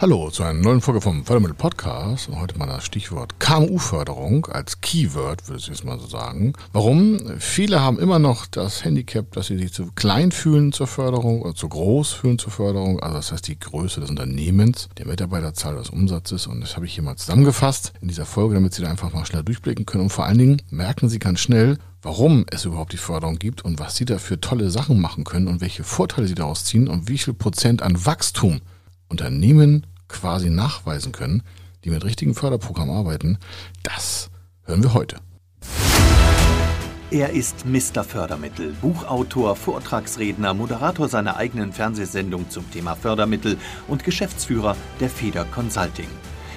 Hallo zu einer neuen Folge vom Fördermittel Podcast. Und heute mal das Stichwort KMU-Förderung als Keyword, würde ich jetzt mal so sagen. Warum? Viele haben immer noch das Handicap, dass sie sich zu klein fühlen zur Förderung oder zu groß fühlen zur Förderung. Also das heißt die Größe des Unternehmens, der Mitarbeiterzahl des Umsatzes. Und das habe ich hier mal zusammengefasst in dieser Folge, damit Sie da einfach mal schnell durchblicken können. Und vor allen Dingen merken Sie ganz schnell, warum es überhaupt die Förderung gibt und was Sie da für tolle Sachen machen können und welche Vorteile Sie daraus ziehen und wie viel Prozent an Wachstum Unternehmen quasi nachweisen können, die mit richtigen Förderprogrammen arbeiten, das hören wir heute. Er ist Mr. Fördermittel, Buchautor, Vortragsredner, Moderator seiner eigenen Fernsehsendung zum Thema Fördermittel und Geschäftsführer der Feder Consulting.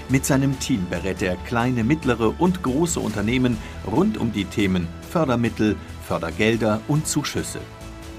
Mit seinem Team berät er kleine, mittlere und große Unternehmen rund um die Themen Fördermittel, Fördergelder und Zuschüsse.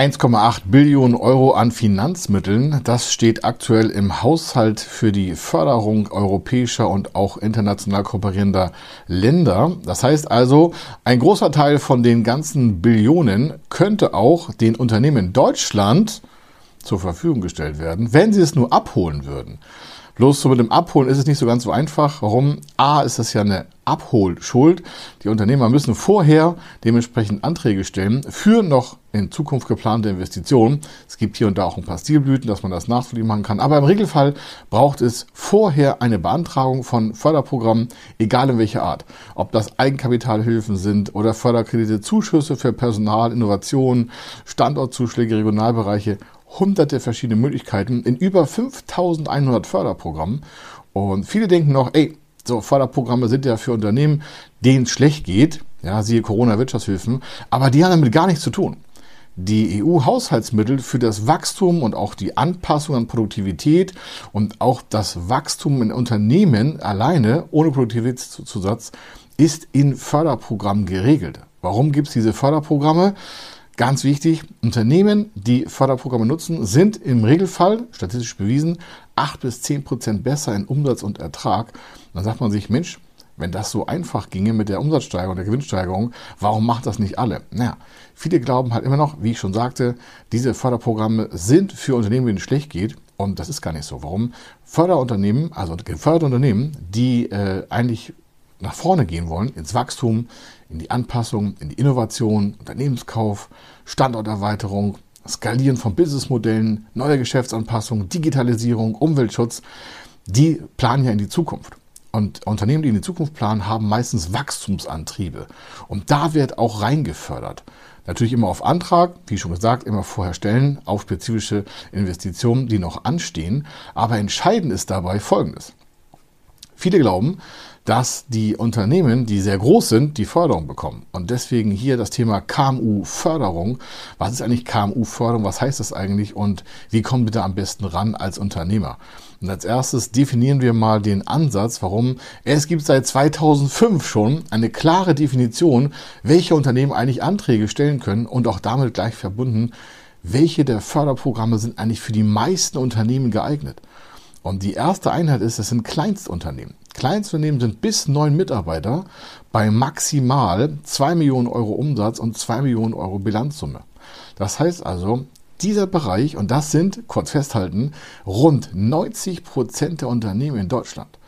1,8 Billionen Euro an Finanzmitteln, das steht aktuell im Haushalt für die Förderung europäischer und auch international kooperierender Länder. Das heißt also, ein großer Teil von den ganzen Billionen könnte auch den Unternehmen Deutschland zur Verfügung gestellt werden, wenn sie es nur abholen würden. Bloß so mit dem Abholen ist es nicht so ganz so einfach. Warum? A ist das ja eine Abholschuld. Die Unternehmer müssen vorher dementsprechend Anträge stellen für noch in Zukunft geplante Investitionen. Es gibt hier und da auch ein paar Stilblüten, dass man das nachvollziehen machen kann. Aber im Regelfall braucht es vorher eine Beantragung von Förderprogrammen, egal in welcher Art. Ob das Eigenkapitalhilfen sind oder Förderkredite, Zuschüsse für Personal, Innovation, Standortzuschläge, Regionalbereiche hunderte verschiedene Möglichkeiten in über 5100 Förderprogrammen. Und viele denken noch, ey, so Förderprogramme sind ja für Unternehmen, denen es schlecht geht, ja, siehe Corona-Wirtschaftshilfen, aber die haben damit gar nichts zu tun. Die EU-Haushaltsmittel für das Wachstum und auch die Anpassung an Produktivität und auch das Wachstum in Unternehmen alleine ohne Produktivitätszusatz ist in Förderprogrammen geregelt. Warum gibt es diese Förderprogramme? Ganz wichtig, Unternehmen, die Förderprogramme nutzen, sind im Regelfall, statistisch bewiesen, 8 bis 10 Prozent besser in Umsatz und Ertrag. Dann sagt man sich, Mensch, wenn das so einfach ginge mit der Umsatzsteigerung, der Gewinnsteigerung, warum macht das nicht alle? Naja, viele glauben halt immer noch, wie ich schon sagte, diese Förderprogramme sind für Unternehmen, denen es schlecht geht. Und das ist gar nicht so. Warum? Förderunternehmen, also geförderte Unternehmen, die äh, eigentlich nach vorne gehen wollen, ins Wachstum, in die Anpassung, in die Innovation, Unternehmenskauf, Standorterweiterung, Skalieren von Businessmodellen, neue Geschäftsanpassungen, Digitalisierung, Umweltschutz, die planen ja in die Zukunft. Und Unternehmen, die in die Zukunft planen, haben meistens Wachstumsantriebe. Und da wird auch reingefördert. Natürlich immer auf Antrag, wie schon gesagt, immer vorher stellen auf spezifische Investitionen, die noch anstehen. Aber entscheidend ist dabei Folgendes. Viele glauben, dass die Unternehmen, die sehr groß sind, die Förderung bekommen. Und deswegen hier das Thema KMU-Förderung. Was ist eigentlich KMU-Förderung? Was heißt das eigentlich? Und wie kommen wir da am besten ran als Unternehmer? Und als erstes definieren wir mal den Ansatz, warum es gibt seit 2005 schon eine klare Definition, welche Unternehmen eigentlich Anträge stellen können und auch damit gleich verbunden, welche der Förderprogramme sind eigentlich für die meisten Unternehmen geeignet. Und die erste Einheit ist, es sind Kleinstunternehmen. Kleinstunternehmen sind bis neun Mitarbeiter bei maximal zwei Millionen Euro Umsatz und zwei Millionen Euro Bilanzsumme. Das heißt also, dieser Bereich, und das sind, kurz festhalten, rund 90 Prozent der Unternehmen in Deutschland.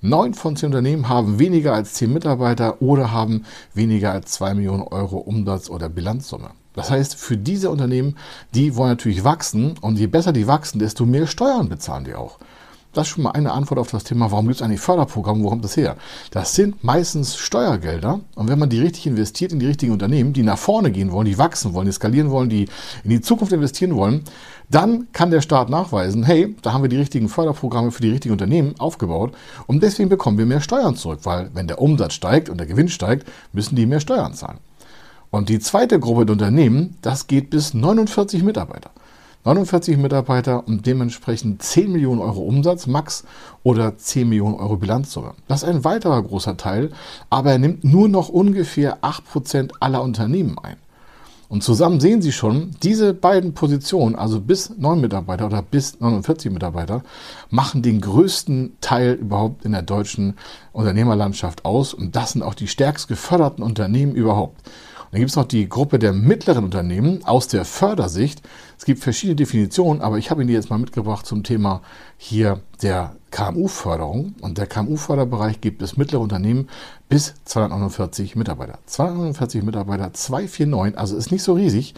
Neun von zehn Unternehmen haben weniger als zehn Mitarbeiter oder haben weniger als zwei Millionen Euro Umsatz oder Bilanzsumme. Das heißt, für diese Unternehmen, die wollen natürlich wachsen und je besser die wachsen, desto mehr Steuern bezahlen die auch. Das ist schon mal eine Antwort auf das Thema, warum gibt es eigentlich Förderprogramme, wo kommt das her? Das sind meistens Steuergelder und wenn man die richtig investiert in die richtigen Unternehmen, die nach vorne gehen wollen, die wachsen wollen, die skalieren wollen, die in die Zukunft investieren wollen, dann kann der Staat nachweisen, hey, da haben wir die richtigen Förderprogramme für die richtigen Unternehmen aufgebaut und deswegen bekommen wir mehr Steuern zurück, weil wenn der Umsatz steigt und der Gewinn steigt, müssen die mehr Steuern zahlen. Und die zweite Gruppe der Unternehmen, das geht bis 49 Mitarbeiter. 49 Mitarbeiter und dementsprechend 10 Millionen Euro Umsatz max oder 10 Millionen Euro Bilanzsumme. Das ist ein weiterer großer Teil, aber er nimmt nur noch ungefähr 8% aller Unternehmen ein. Und zusammen sehen Sie schon, diese beiden Positionen, also bis 9 Mitarbeiter oder bis 49 Mitarbeiter, machen den größten Teil überhaupt in der deutschen Unternehmerlandschaft aus. Und das sind auch die stärkst geförderten Unternehmen überhaupt. Dann gibt es noch die Gruppe der mittleren Unternehmen aus der Fördersicht. Es gibt verschiedene Definitionen, aber ich habe Ihnen die jetzt mal mitgebracht zum Thema hier der KMU-Förderung. Und der KMU-Förderbereich gibt es mittlere Unternehmen bis 249 Mitarbeiter. 249 Mitarbeiter, 249, also ist nicht so riesig,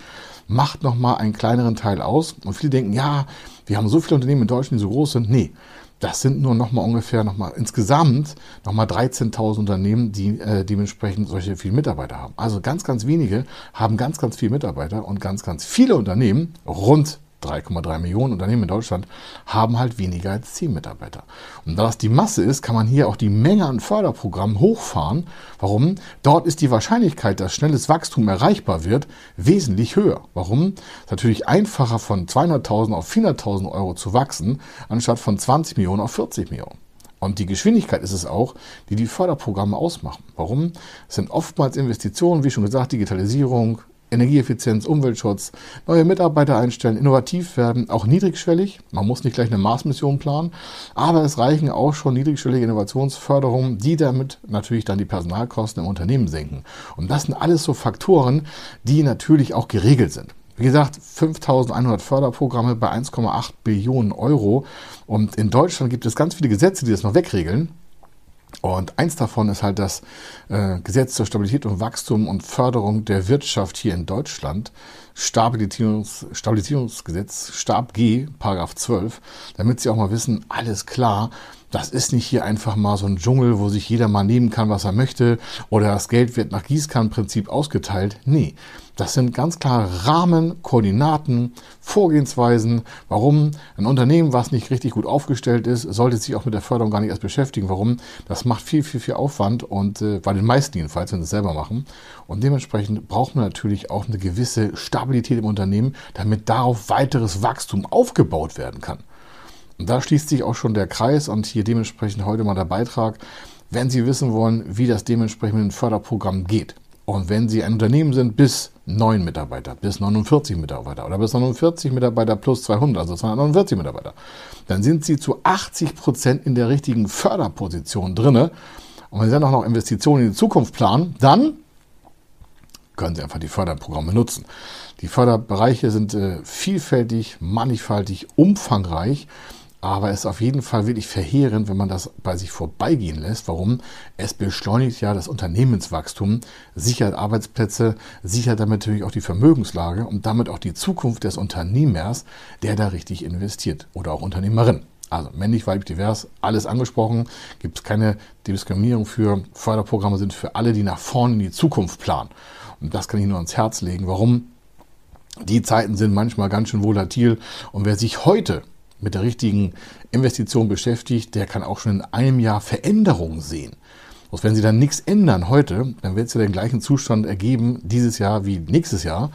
macht nochmal einen kleineren Teil aus. Und viele denken, ja, wir haben so viele Unternehmen in Deutschland, die so groß sind. Nee, das sind nur noch mal ungefähr noch mal insgesamt noch mal 13.000 Unternehmen, die äh, dementsprechend solche viele Mitarbeiter haben. Also ganz, ganz wenige haben ganz, ganz viele Mitarbeiter und ganz, ganz viele Unternehmen, rund 3,3 Millionen Unternehmen in Deutschland haben halt weniger als 10 Mitarbeiter. Und da das die Masse ist, kann man hier auch die Menge an Förderprogrammen hochfahren. Warum? Dort ist die Wahrscheinlichkeit, dass schnelles Wachstum erreichbar wird, wesentlich höher. Warum? Es ist natürlich einfacher von 200.000 auf 400.000 Euro zu wachsen, anstatt von 20 Millionen auf 40 Millionen. Und die Geschwindigkeit ist es auch, die die Förderprogramme ausmachen. Warum? Es sind oftmals Investitionen, wie schon gesagt, Digitalisierung, Energieeffizienz, Umweltschutz, neue Mitarbeiter einstellen, innovativ werden, auch niedrigschwellig. Man muss nicht gleich eine Maßmission planen, aber es reichen auch schon niedrigschwellige Innovationsförderungen, die damit natürlich dann die Personalkosten im Unternehmen senken. Und das sind alles so Faktoren, die natürlich auch geregelt sind. Wie gesagt, 5100 Förderprogramme bei 1,8 Billionen Euro. Und in Deutschland gibt es ganz viele Gesetze, die das noch wegregeln. Und eins davon ist halt das äh, Gesetz zur Stabilität und Wachstum und Förderung der Wirtschaft hier in Deutschland. Stabilisierungs Stabilisierungsgesetz, Stab G, Paragraph 12, damit Sie auch mal wissen, alles klar, das ist nicht hier einfach mal so ein Dschungel, wo sich jeder mal nehmen kann, was er möchte, oder das Geld wird nach Gießkannenprinzip ausgeteilt. Nee, das sind ganz klare Rahmen, Koordinaten, Vorgehensweisen. Warum ein Unternehmen, was nicht richtig gut aufgestellt ist, sollte sich auch mit der Förderung gar nicht erst beschäftigen. Warum? Das macht viel, viel, viel Aufwand und äh, bei den meisten jedenfalls, wenn sie es selber machen. Und dementsprechend braucht man natürlich auch eine gewisse Stabilität im Unternehmen, damit darauf weiteres Wachstum aufgebaut werden kann. Und da schließt sich auch schon der Kreis und hier dementsprechend heute mal der Beitrag, wenn Sie wissen wollen, wie das dementsprechend mit dem Förderprogramm geht. Und wenn Sie ein Unternehmen sind bis 9 Mitarbeiter, bis 49 Mitarbeiter oder bis 49 Mitarbeiter plus 200, also 249 Mitarbeiter, dann sind Sie zu 80 Prozent in der richtigen Förderposition drinne. Und wenn Sie dann auch noch Investitionen in die Zukunft planen, dann können Sie einfach die Förderprogramme nutzen. Die Förderbereiche sind äh, vielfältig, mannigfaltig, umfangreich. Aber es ist auf jeden Fall wirklich verheerend, wenn man das bei sich vorbeigehen lässt. Warum? Es beschleunigt ja das Unternehmenswachstum, sichert Arbeitsplätze, sichert damit natürlich auch die Vermögenslage und damit auch die Zukunft des Unternehmers, der da richtig investiert oder auch Unternehmerin. Also männlich, weiblich, divers, alles angesprochen. Gibt es keine Diskriminierung für. Förderprogramme sind für alle, die nach vorne in die Zukunft planen. Und das kann ich nur ans Herz legen. Warum? Die Zeiten sind manchmal ganz schön volatil. Und wer sich heute mit der richtigen Investition beschäftigt, der kann auch schon in einem Jahr Veränderungen sehen. Und wenn Sie dann nichts ändern heute, dann wird es ja den gleichen Zustand ergeben dieses Jahr wie nächstes Jahr.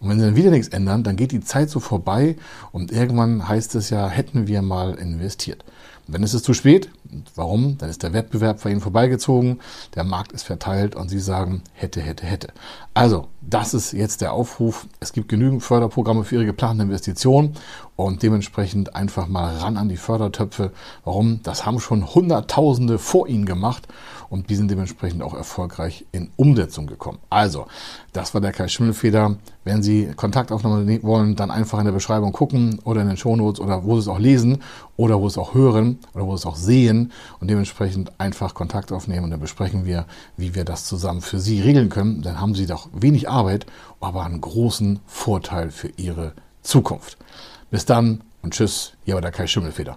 Und wenn Sie dann wieder nichts ändern, dann geht die Zeit so vorbei und irgendwann heißt es ja, hätten wir mal investiert. Und dann ist es zu spät. Warum? Dann ist der Wettbewerb bei Ihnen vorbeigezogen, der Markt ist verteilt und Sie sagen, hätte, hätte, hätte. Also, das ist jetzt der Aufruf. Es gibt genügend Förderprogramme für Ihre geplanten Investitionen und dementsprechend einfach mal ran an die Fördertöpfe. Warum? Das haben schon Hunderttausende vor Ihnen gemacht und die sind dementsprechend auch erfolgreich in Umsetzung gekommen. Also, das war der Kai Schimmelfeder. Wenn Sie Kontakt aufnehmen wollen, dann einfach in der Beschreibung gucken oder in den Shownotes oder wo Sie es auch lesen oder wo Sie es auch hören oder wo Sie es auch sehen und dementsprechend einfach Kontakt aufnehmen und dann besprechen wir, wie wir das zusammen für Sie regeln können. Dann haben Sie doch wenig Arbeit, aber einen großen Vorteil für Ihre Zukunft. Bis dann und tschüss, hier war der Kai Schimmelfeder.